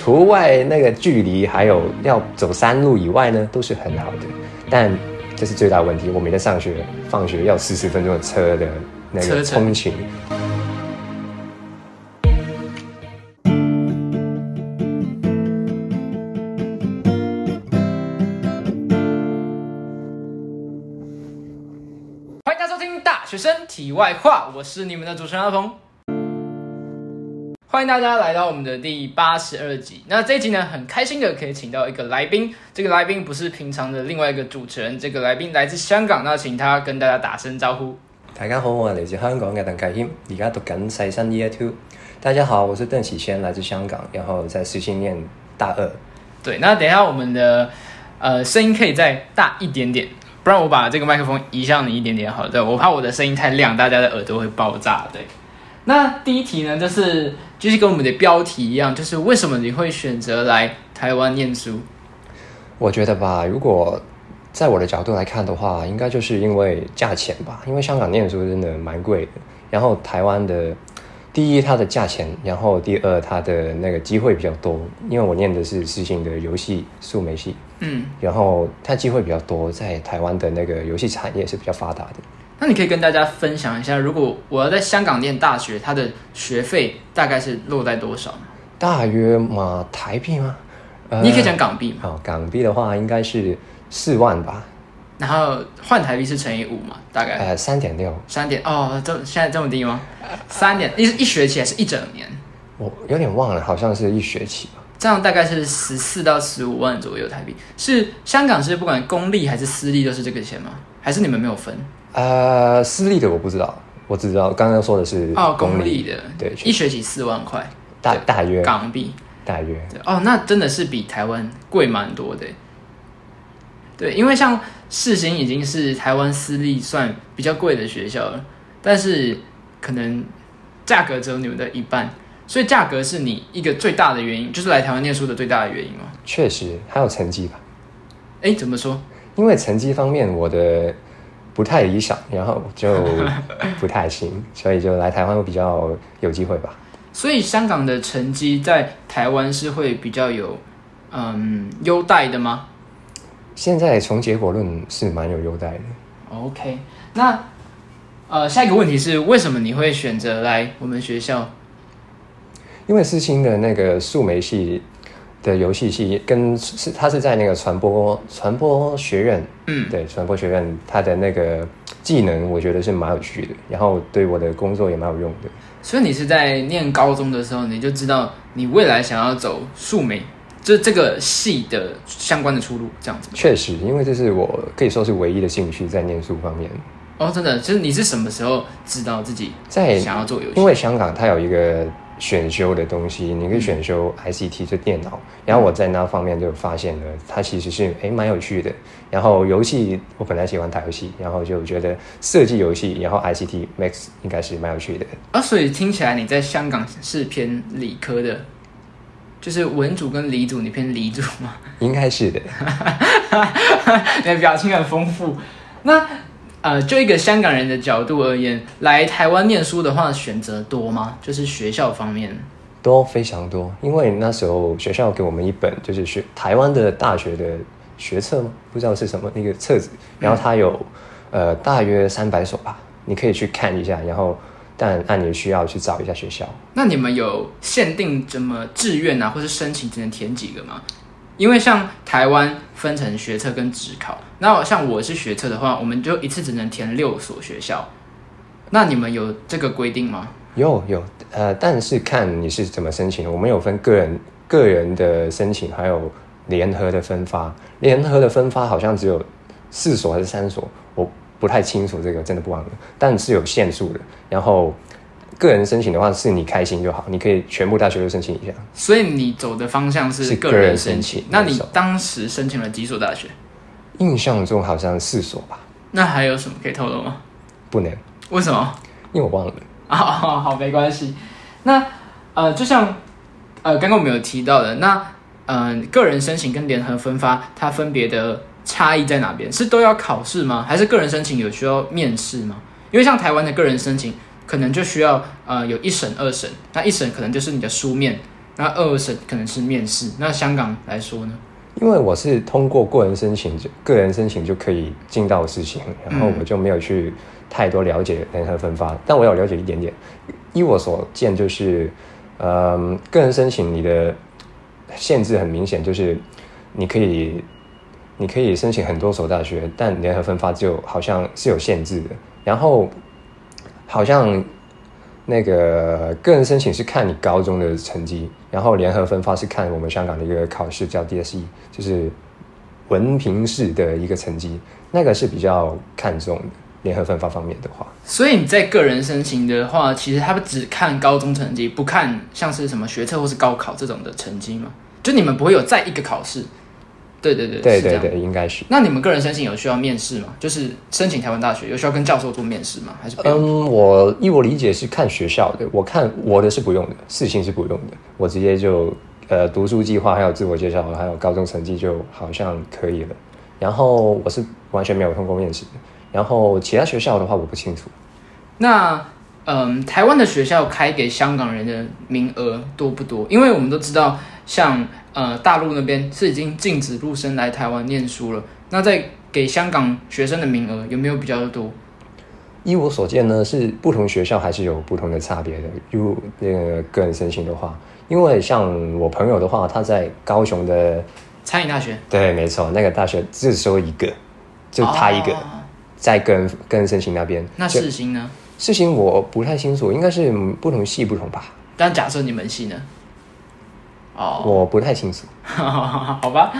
除外那个距离，还有要走山路以外呢，都是很好的。但这是最大问题，我每天上学、放学要四十分钟的车的那个通勤。欢迎收听《大学生体外话》，我是你们的主持人阿鹏。欢迎大家来到我们的第八十二集。那这一集呢，很开心的可以请到一个来宾。这个来宾不是平常的另外一个主持人，这个来宾来自香港。那请他跟大家打声招呼。大家好，我来自香港的邓继谦，而家读紧细新 Year Two。大家好，我是邓启谦，来自香港，然后在四新念大二。对，那等一下我们的呃声音可以再大一点点，不然我把这个麦克风移向你一点点好。对，我怕我的声音太亮，大家的耳朵会爆炸。对，那第一题呢就是。就是跟我们的标题一样，就是为什么你会选择来台湾念书？我觉得吧，如果在我的角度来看的话，应该就是因为价钱吧，因为香港念书真的蛮贵的。然后台湾的，第一它的价钱，然后第二它的那个机会比较多。因为我念的是实情的游戏数媒系，嗯，然后它机会比较多，在台湾的那个游戏产业是比较发达的。那你可以跟大家分享一下，如果我要在香港念大学，它的学费大概是落在多少？大约嘛，台币吗？你可以讲港币。好，港币的话应该是四万吧。然后换台币是乘以五嘛？大概呃，三点六，三点哦，这现在这么低吗？三点一一学期还是一整年？我有点忘了，好像是一学期吧。这样大概是十四到十五万左右台币。是香港是不管公立还是私立都是这个钱吗？还是你们没有分？呃，私立的我不知道，我只知道刚刚说的是哦，公立的对，一学期四万块，大大约港币大约哦，那真的是比台湾贵蛮多的。对，因为像世新已经是台湾私立算比较贵的学校了，但是可能价格只有你们的一半，所以价格是你一个最大的原因，就是来台湾念书的最大的原因吗？确实还有成绩吧？哎，怎么说？因为成绩方面，我的。不太理想，然后就不太行，所以就来台湾会比较有机会吧。所以香港的成绩在台湾是会比较有嗯优待的吗？现在从结果论是蛮有优待的。OK，那呃下一个问题是为什么你会选择来我们学校？因为思清的那个素梅系。的游戏系跟是他是在那个传播传播学院，嗯，对传播学院，他的那个技能，我觉得是蛮有趣的，然后对我的工作也蛮有用的。所以你是在念高中的时候，你就知道你未来想要走数媒，就这个系的相关的出路这样子。确实，因为这是我可以说是唯一的兴趣在念书方面。哦，真的，就是你是什么时候知道自己在想要做游戏？因为香港它有一个。选修的东西，你可以选修 I C T 这电脑，然后我在那方面就发现了，它其实是诶蛮有趣的。然后游戏，我本来喜欢打游戏，然后就觉得设计游戏，然后 I C T m a x 应该是蛮有趣的。啊，所以听起来你在香港是偏理科的，就是文组跟理组，你偏理组吗？应该是的。你的表情很丰富，那。呃，就一个香港人的角度而言，来台湾念书的话，选择多吗？就是学校方面，多非常多。因为那时候学校给我们一本，就是学台湾的大学的学册吗？不知道是什么那个册子。然后它有呃大约三百所吧，你可以去看一下。然后但按你需要去找一下学校。那你们有限定怎么志愿啊，或者申请只能填几个吗？因为像台湾分成学测跟职考，那像我是学测的话，我们就一次只能填六所学校。那你们有这个规定吗？有有，呃，但是看你是怎么申请的。我们有分个人、个人的申请，还有联合的分发。联合的分发好像只有四所还是三所，我不太清楚这个，真的不玩了。但是有限数的，然后。个人申请的话，是你开心就好，你可以全部大学都申请一下。所以你走的方向是个人申请。那你当时申请了几所大学？印象中好像四所吧。那还有什么可以透露吗？不能。为什么？因为我忘了啊。好，没关系。那呃，就像呃，刚刚我们有提到的，那嗯，个人申请跟联合分发，它分别的差异在哪边？是都要考试吗？还是个人申请有需要面试吗？因为像台湾的个人申请。可能就需要呃有一审二审，那一审可能就是你的书面，那二审可能是面试。那香港来说呢？因为我是通过个人申请，就个人申请就可以进到事情，然后我就没有去太多了解联合分发，但我有了解一点点。依我所见，就是嗯，个人申请你的限制很明显，就是你可以你可以申请很多所大学，但联合分发就好像是有限制的，然后。好像，那个个人申请是看你高中的成绩，然后联合分发是看我们香港的一个考试叫 DSE，就是文凭式的一个成绩，那个是比较看重的。联合分发方面的话，所以你在个人申请的话，其实他们只看高中成绩，不看像是什么学测或是高考这种的成绩吗？就你们不会有在一个考试？对对对，对对对，应该是。那你们个人申请有需要面试吗？就是申请台湾大学有需要跟教授做面试吗？还是嗯，我依我理解是看学校的，我看我的是不用的，四星是不用的，我直接就呃读书计划还有自我介绍还有高中成绩就好像可以了。然后我是完全没有通过面试。然后其他学校的话我不清楚。那嗯，台湾的学校开给香港人的名额多不多？因为我们都知道像。呃，大陆那边是已经禁止入生来台湾念书了。那在给香港学生的名额有没有比较多？依我所见呢，是不同学校还是有不同的差别的。如那个个人申请的话，因为像我朋友的话，他在高雄的餐饮大学。对，没错，那个大学只收一个，就他一个在个人个人申请那边。那世星呢？世星我不太清楚，应该是不同系不同吧。但假设你们系呢？哦，我不太清楚。好吧，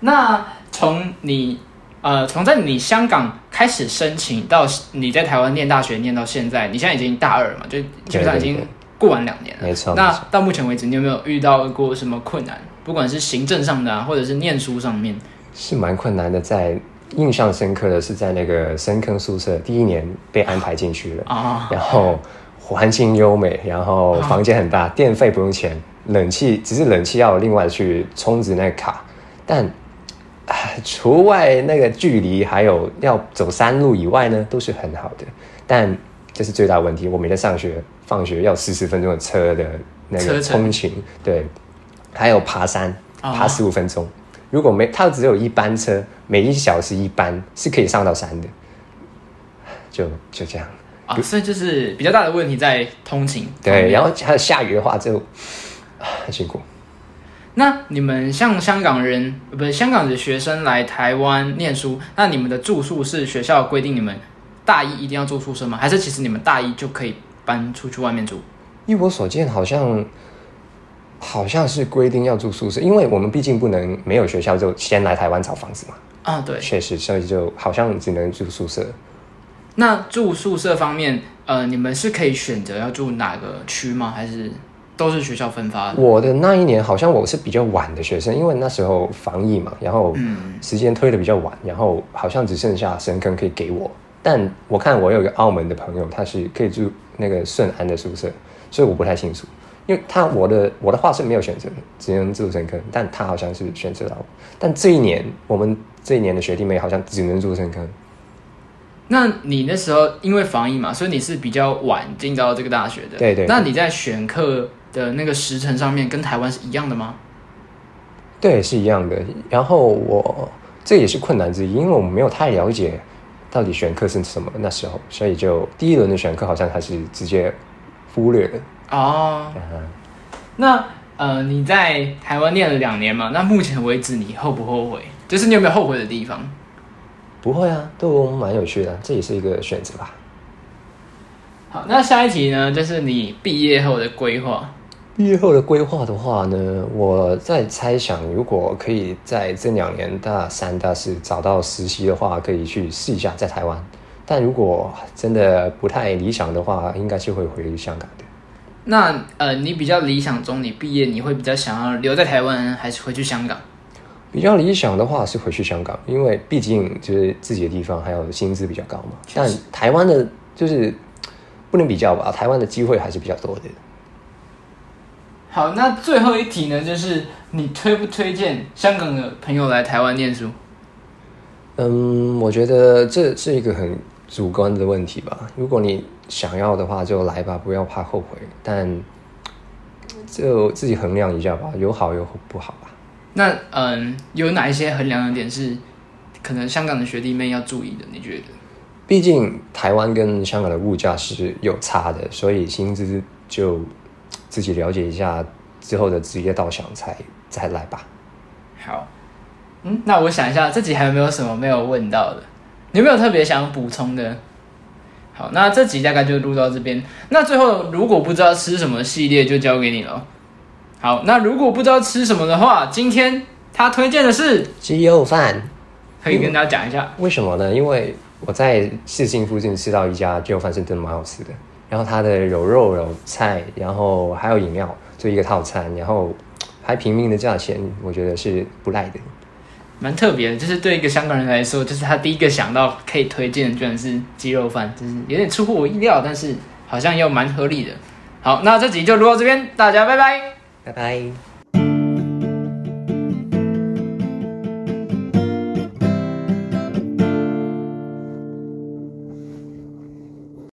那从你呃，从在你香港开始申请到你在台湾念大学念到现在，你现在已经大二了嘛？就基本上已经过完两年了。没错。那到目前为止，你有没有遇到过什么困难？不管是行政上的，或者是念书上面，是蛮困难的。在印象深刻的是在那个深坑宿舍，第一年被安排进去了啊，然后环境优美，然后房间很大，电费不用钱。冷气只是冷气要另外去充值那个卡，但，除外那个距离还有要走山路以外呢，都是很好的。但这是最大问题。我每天上学、放学要四十分钟的车的那个通勤，对，还有爬山，爬十五分钟。如果没它，只有一班车，每一小时一班是可以上到山的。就就这样啊，所以就是比较大的问题在通勤。对，然后有下雨的话就。很辛苦。那你们像香港人，不是香港的学生来台湾念书，那你们的住宿是学校规定你们大一一定要住宿舍吗？还是其实你们大一就可以搬出去外面住？依我所见，好像好像是规定要住宿舍，因为我们毕竟不能没有学校就先来台湾找房子嘛。啊，对，确实所以就好像只能住宿舍。那住宿舍方面，呃，你们是可以选择要住哪个区吗？还是？都是学校分发的。我的那一年好像我是比较晚的学生，因为那时候防疫嘛，然后时间推的比较晚，然后好像只剩下深坑可以给我。但我看我有一个澳门的朋友，他是可以住那个顺安的宿舍，所以我不太清楚，因为他我的我的话是没有选择的，只能住深坑，但他好像是选择了。但这一年我们这一年的学弟妹好像只能住深坑。那你那时候因为防疫嘛，所以你是比较晚进到这个大学的，对对。那你在选课？的那个时辰上面跟台湾是一样的吗？对，是一样的。然后我这也是困难之一，因为我们没有太了解到底选课是什么那时候，所以就第一轮的选课好像还是直接忽略的哦。那呃，你在台湾念了两年嘛？那目前为止你后不后悔？就是你有没有后悔的地方？不会啊，都蛮有趣的，这也是一个选择吧。好，那下一题呢，就是你毕业后的规划。毕业后的规划的话呢，我在猜想，如果可以在这两年大三、大四找到实习的话，可以去试一下在台湾；但如果真的不太理想的话，应该是会回香港的。那呃，你比较理想中，你毕业你会比较想要留在台湾，还是回去香港？比较理想的话是回去香港，因为毕竟就是自己的地方，还有薪资比较高嘛。但台湾的就是不能比较吧，台湾的机会还是比较多的。好，那最后一题呢，就是你推不推荐香港的朋友来台湾念书？嗯，我觉得这是一个很主观的问题吧。如果你想要的话，就来吧，不要怕后悔。但就自己衡量一下吧，有好有不好吧。那嗯，有哪一些衡量的点是可能香港的学弟妹要注意的？你觉得？毕竟台湾跟香港的物价是有差的，所以薪资就。自己了解一下之后的职业导向，才再来吧。好，嗯，那我想一下，这集还有没有什么没有问到的？你有没有特别想补充的？好，那这集大概就录到这边。那最后，如果不知道吃什么系列，就交给你了。好，那如果不知道吃什么的话，今天他推荐的是鸡肉饭，可以跟大家讲一下为什么呢？因为我在市心附近吃到一家鸡肉饭，是真的蛮好吃的。然后它的有肉有菜，然后还有饮料，就一个套餐，然后还平民的价钱，我觉得是不赖的，蛮特别的。就是对一个香港人来说，就是他第一个想到可以推荐的，居然是鸡肉饭，就是有点出乎我意料，但是好像又蛮合理的。好，那这集就录到这边，大家拜拜，拜拜。